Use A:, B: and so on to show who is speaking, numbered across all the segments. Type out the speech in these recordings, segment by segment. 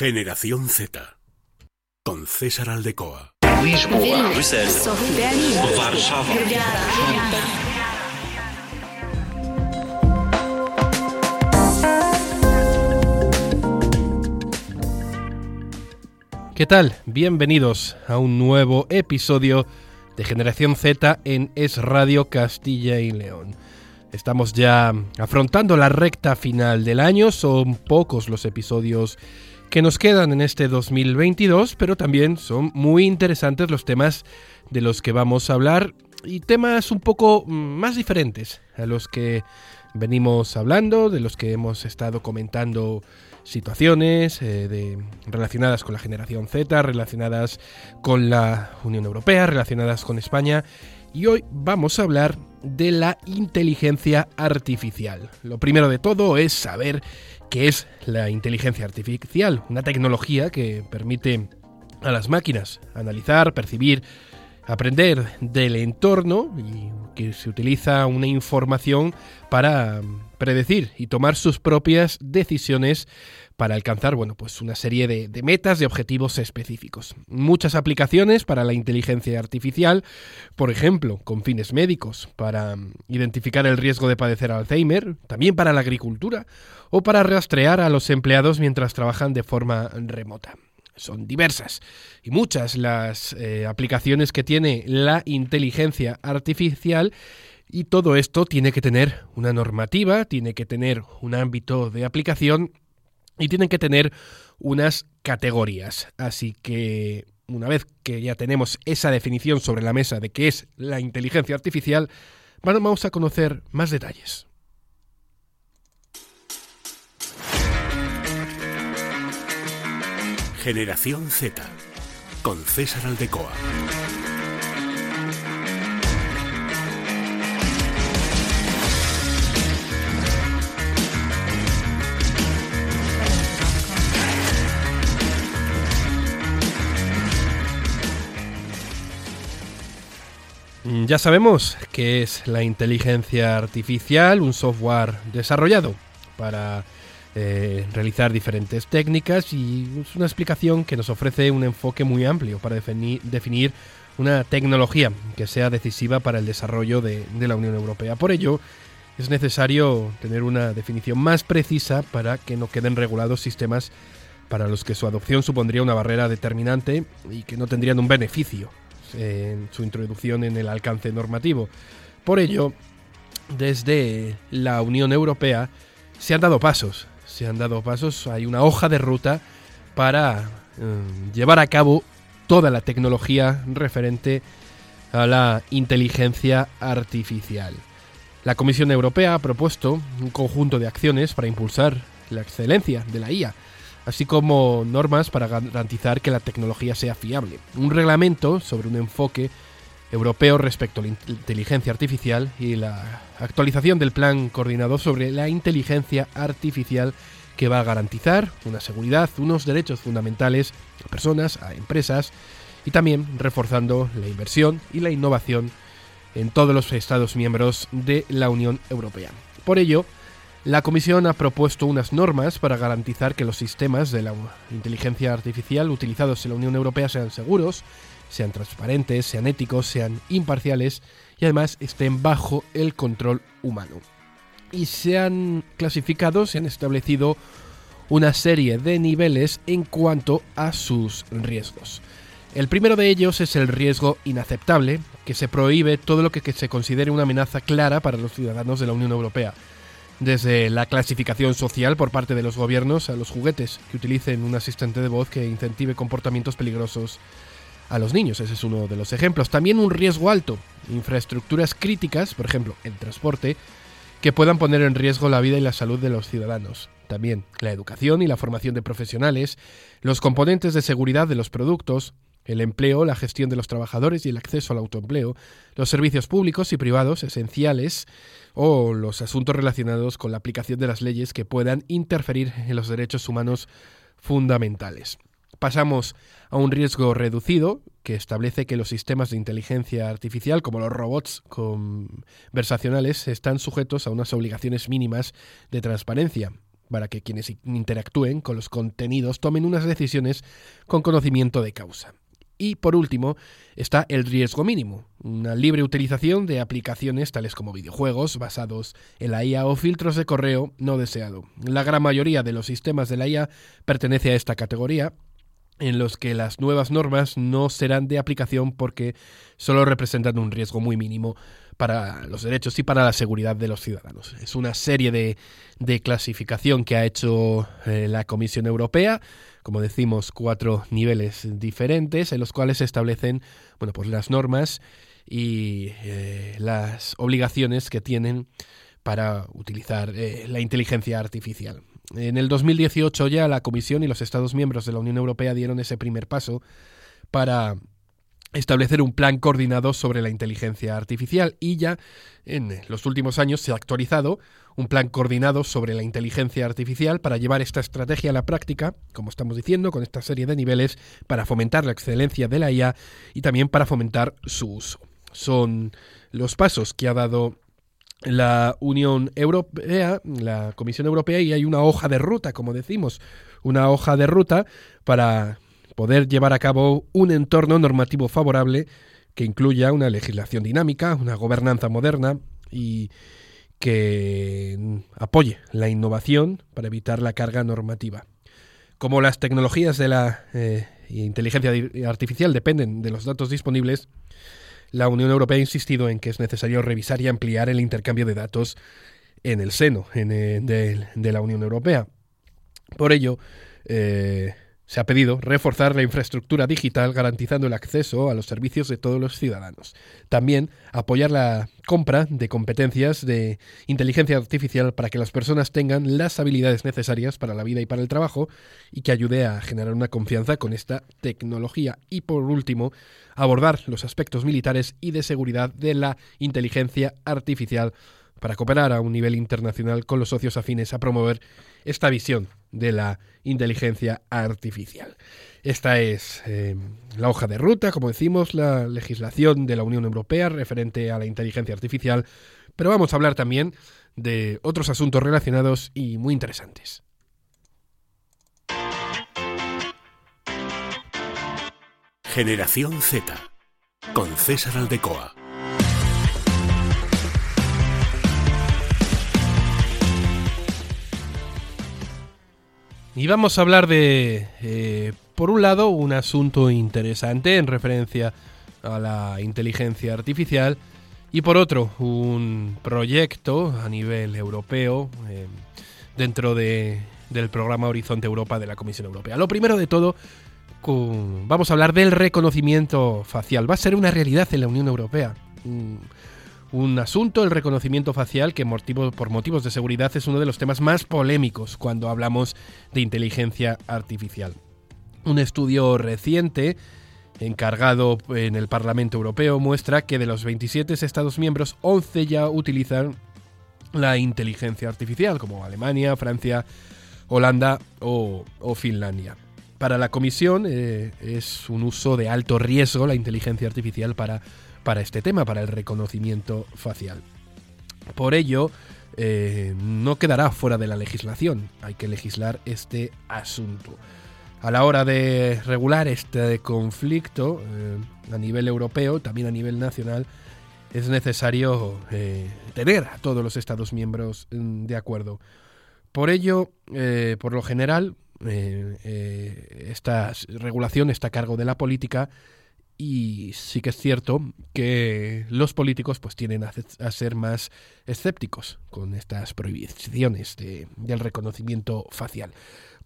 A: Generación Z. Con César Aldecoa.
B: ¿Qué tal? Bienvenidos a un nuevo episodio de Generación Z en Es Radio Castilla y León. Estamos ya afrontando la recta final del año, son pocos los episodios que nos quedan en este 2022, pero también son muy interesantes los temas de los que vamos a hablar y temas un poco mm, más diferentes a los que venimos hablando, de los que hemos estado comentando situaciones eh, relacionadas con la generación Z, relacionadas con la Unión Europea, relacionadas con España. Y hoy vamos a hablar de la inteligencia artificial. Lo primero de todo es saber qué es la inteligencia artificial, una tecnología que permite a las máquinas analizar, percibir, aprender del entorno y que se utiliza una información para predecir y tomar sus propias decisiones para alcanzar bueno, pues una serie de, metas, de objetivos específicos. Muchas aplicaciones para la inteligencia artificial, por ejemplo, con fines médicos, para identificar el riesgo de padecer Alzheimer, también para la agricultura o para rastrear a los empleados mientras trabajan de forma remota. Son diversas y muchas las eh, aplicaciones que tiene la inteligencia artificial y todo esto tiene que tener una normativa, tiene que tener un ámbito de aplicación y tienen que tener unas categorías. Así que una vez que ya tenemos esa definición sobre la mesa de qué es la inteligencia artificial, vamos a conocer más detalles.
A: Generación Z. Con César Aldecoa.
B: Ya sabemos que es la inteligencia artificial, un software desarrollado para eh, realizar diferentes técnicas y es una explicación que nos ofrece un enfoque muy amplio para definir, una tecnología que sea decisiva para el desarrollo de, de la Unión Europea. Por ello, es necesario tener una definición más precisa para que no queden regulados sistemas para los que su adopción supondría una barrera determinante y que no tendrían un beneficio en su introducción en el alcance normativo. Por ello, desde la Unión Europea se han dado pasos, se han dado pasos, hay una hoja de ruta para eh, llevar a cabo toda la tecnología referente a la inteligencia artificial. La Comisión Europea ha propuesto un conjunto de acciones para impulsar la excelencia de la IA, así como normas para garantizar que la tecnología sea fiable. Un reglamento sobre un enfoque europeo respecto a la inteligencia artificial y la actualización del plan coordinador sobre la inteligencia artificial que va a garantizar una seguridad, unos derechos fundamentales a personas, a empresas y también reforzando la inversión y la innovación en todos los Estados miembros de la Unión Europea. Por ello, la Comisión ha propuesto unas normas para garantizar que los sistemas de la inteligencia artificial utilizados en la Unión Europea sean seguros, sean transparentes, sean éticos, sean imparciales y además estén bajo el control humano. Y se han clasificado, se han establecido una serie de niveles en cuanto a sus riesgos. El primero de ellos es el riesgo inaceptable, que se prohíbe todo lo que se considere una amenaza clara para los ciudadanos de la Unión Europea desde la clasificación social por parte de los gobiernos a los juguetes que utilicen un asistente de voz que incentive comportamientos peligrosos a los niños. Ese es uno de los ejemplos. También un riesgo alto, infraestructuras críticas, por ejemplo, el transporte, que puedan poner en riesgo la vida y la salud de los ciudadanos. También la educación y la formación de profesionales, los componentes de seguridad de los productos, el empleo, la gestión de los trabajadores y el acceso al autoempleo, los servicios públicos y privados esenciales o los asuntos relacionados con la aplicación de las leyes que puedan interferir en los derechos humanos fundamentales. Pasamos a un riesgo reducido que establece que los sistemas de inteligencia artificial, como los robots conversacionales, están sujetos a unas obligaciones mínimas de transparencia. para que quienes interactúen con los contenidos tomen unas decisiones con conocimiento de causa. Y por último está el riesgo mínimo, una libre utilización de aplicaciones tales como videojuegos basados en la IA o filtros de correo no deseado. La gran mayoría de los sistemas de la IA pertenece a esta categoría en los que las nuevas normas no serán de aplicación porque solo representan un riesgo muy mínimo para los derechos y para la seguridad de los ciudadanos. Es una serie de, de clasificación que ha hecho eh, la Comisión Europea, como decimos, cuatro niveles diferentes en los cuales se establecen bueno, pues las normas y eh, las obligaciones que tienen para utilizar eh, la inteligencia artificial. En el 2018 ya la Comisión y los Estados miembros de la Unión Europea dieron ese primer paso para establecer un plan coordinado sobre la inteligencia artificial y ya en los últimos años se ha actualizado un plan coordinado sobre la inteligencia artificial para llevar esta estrategia a la práctica, como estamos diciendo, con esta serie de niveles para fomentar la excelencia de la IA y también para fomentar su uso. Son los pasos que ha dado la Unión Europea, la Comisión Europea, y hay una hoja de ruta, como decimos, una hoja de ruta para poder llevar a cabo un entorno normativo favorable que incluya una legislación dinámica, una gobernanza moderna y que apoye la innovación para evitar la carga normativa. Como las tecnologías de la eh, inteligencia artificial dependen de los datos disponibles, la Unión Europea ha insistido en que es necesario revisar y ampliar el intercambio de datos en el seno eh, de, la Unión Europea. Por ello, eh, se ha pedido reforzar la infraestructura digital garantizando el acceso a los servicios de todos los ciudadanos. También apoyar la compra de competencias de inteligencia artificial para que las personas tengan las habilidades necesarias para la vida y para el trabajo y que ayude a generar una confianza con esta tecnología. Y por último, abordar los aspectos militares y de seguridad de la inteligencia artificial para cooperar a un nivel internacional con los socios afines a promover esta visión de la inteligencia artificial. Esta es eh, la hoja de ruta, como decimos, la legislación de la Unión Europea referente a la inteligencia artificial, pero vamos a hablar también de otros asuntos relacionados y muy interesantes.
A: Generación Z con César Aldecoa.
B: Y vamos a hablar de, eh, por un lado, un asunto interesante en referencia a la inteligencia artificial y por otro, un proyecto a nivel europeo eh, dentro de, del programa Horizonte Europa de la Comisión Europea. Lo primero de todo, vamos a hablar del reconocimiento facial. Va a ser una realidad en la Unión Europea un asunto, el reconocimiento facial, que por motivos de seguridad es uno de los temas más polémicos cuando hablamos de inteligencia artificial. Un estudio reciente encargado en el Parlamento Europeo muestra que de los 27 Estados miembros, 11 ya utilizan la inteligencia artificial, como Alemania, Francia, Holanda o, Finlandia. Para la Comisión eh, es un uso de alto riesgo la inteligencia artificial para para este tema, para el reconocimiento facial. Por ello, eh, no quedará fuera de la legislación, hay que legislar este asunto. A la hora de regular este conflicto eh, a nivel europeo, también a nivel nacional, es necesario eh, tener a todos los Estados miembros mm, de acuerdo. Por ello, por lo general, esta regulación está a cargo de la política y sí que es cierto que los políticos pues tienen a, ser más escépticos con estas prohibiciones del reconocimiento facial.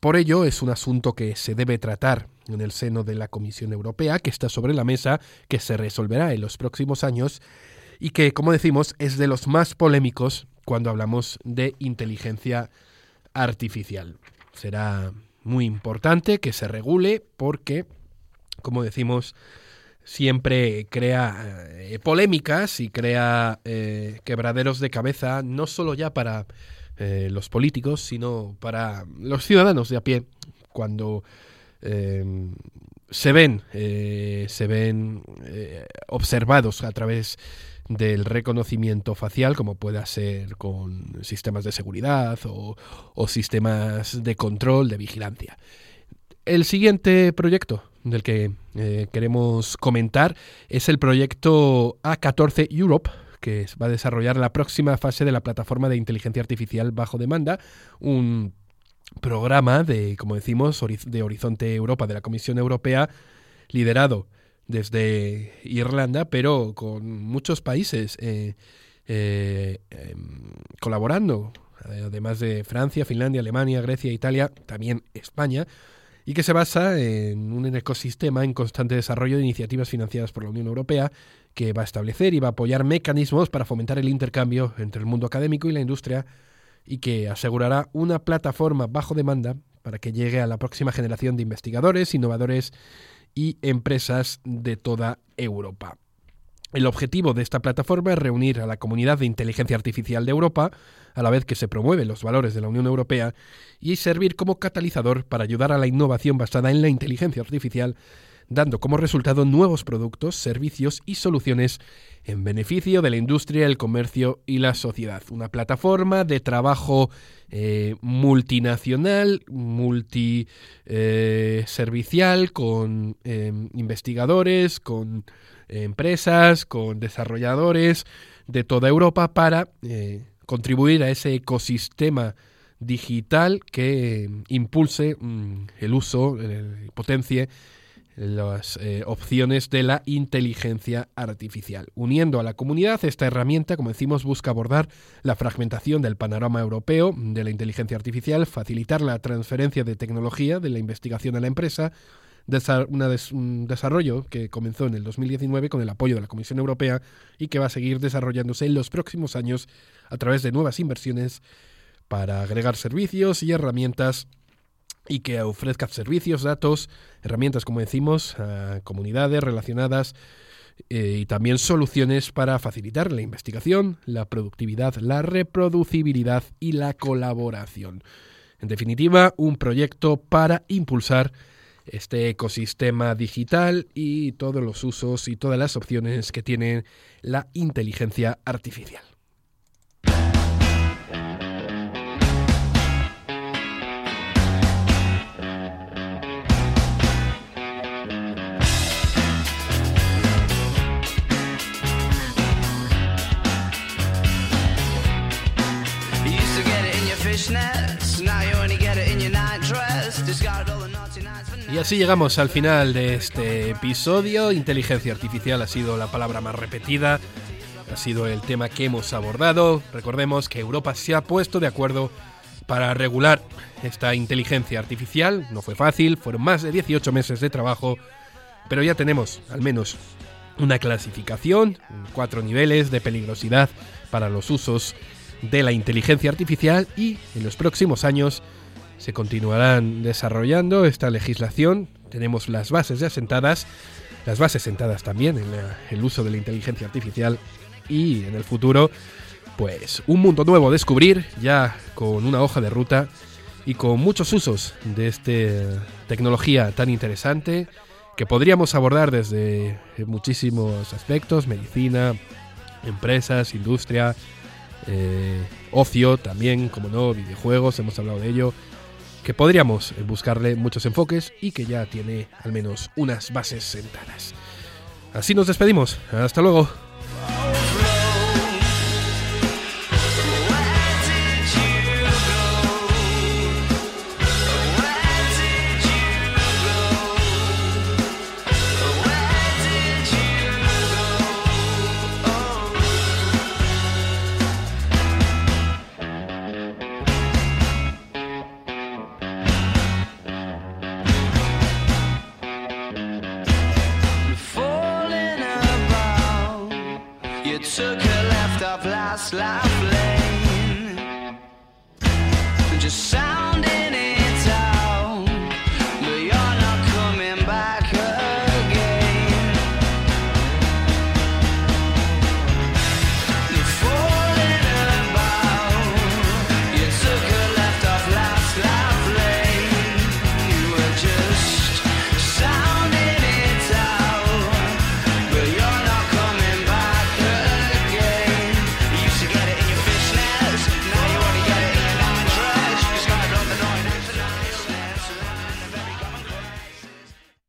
B: Por ello es un asunto que se debe tratar en el seno de la Comisión Europea, que está sobre la mesa, que se resolverá en los próximos años y que, como decimos, es de los más polémicos cuando hablamos de inteligencia artificial. Será muy importante que se regule porque, como decimos, siempre crea eh, polémicas y crea eh, quebraderos de cabeza, no solo ya para eh, los políticos, sino para los ciudadanos de a pie, cuando se ven, se ven observados a través del reconocimiento facial, como pueda ser con sistemas de seguridad o, sistemas de control, de vigilancia. El siguiente proyecto del que eh, queremos comentar es el proyecto A14 Europe, que va a desarrollar la próxima fase de la plataforma de inteligencia artificial bajo demanda, un programa de, como decimos, de Horizonte Europa de la Comisión Europea, liderado desde Irlanda, pero con muchos países eh, eh, em, colaborando, además de Francia, Finlandia, Alemania, Grecia, Italia, también España, y que se basa en un ecosistema en constante desarrollo de iniciativas financiadas por la Unión Europea que va a establecer y va a apoyar mecanismos para fomentar el intercambio entre el mundo académico y la industria y que asegurará una plataforma bajo demanda para que llegue a la próxima generación de investigadores, innovadores y empresas de toda Europa. El objetivo de esta plataforma es reunir a la comunidad de inteligencia artificial de Europa, a la vez que se promueven los valores de la Unión Europea, y servir como catalizador para ayudar a la innovación basada en la inteligencia artificial dando como resultado nuevos productos, servicios y soluciones en beneficio de la industria, el comercio y la sociedad. Una plataforma de trabajo eh, multinacional, multiservicial, eh, con em, investigadores, con empresas, con desarrolladores de toda Europa para eh, contribuir a ese ecosistema digital que impulse mm, el uso, potencie las eh, opciones de la inteligencia artificial. Uniendo a la comunidad, esta herramienta, como decimos, busca abordar la fragmentación del panorama europeo de la inteligencia artificial, facilitar la transferencia de tecnología de la investigación a la empresa, un desarrollo que comenzó en el 2019 con el apoyo de la Comisión Europea y que va a seguir desarrollándose en los próximos años a través de nuevas inversiones para agregar servicios y herramientas y que ofrezca servicios, datos, herramientas, como decimos, a comunidades relacionadas eh, y también soluciones para facilitar la investigación, la productividad, la reproducibilidad y la colaboración. En definitiva, un proyecto para impulsar este ecosistema digital y todos los usos y todas las opciones que tiene la inteligencia artificial. Y así llegamos al final de este episodio. Inteligencia artificial ha sido la palabra más repetida, ha sido el tema que hemos abordado. Recordemos que Europa se ha puesto de acuerdo para regular esta inteligencia artificial. No fue fácil, fueron más de 18 meses de trabajo, pero ya tenemos al menos una clasificación, cuatro niveles de peligrosidad para los usos de la inteligencia artificial y en los próximos años se continuarán desarrollando esta legislación. Tenemos las bases ya sentadas, las bases sentadas también en el uso de la inteligencia artificial y en el futuro, pues un mundo nuevo a descubrir ya con una hoja de ruta y con muchos usos de esta tecnología tan interesante que podríamos abordar desde muchísimos aspectos, medicina, empresas, industria, eh, ocio también, como no, videojuegos, hemos hablado de ello, que podríamos buscarle muchos enfoques y que ya tiene al menos unas bases sentadas. Así nos despedimos. Hasta luego.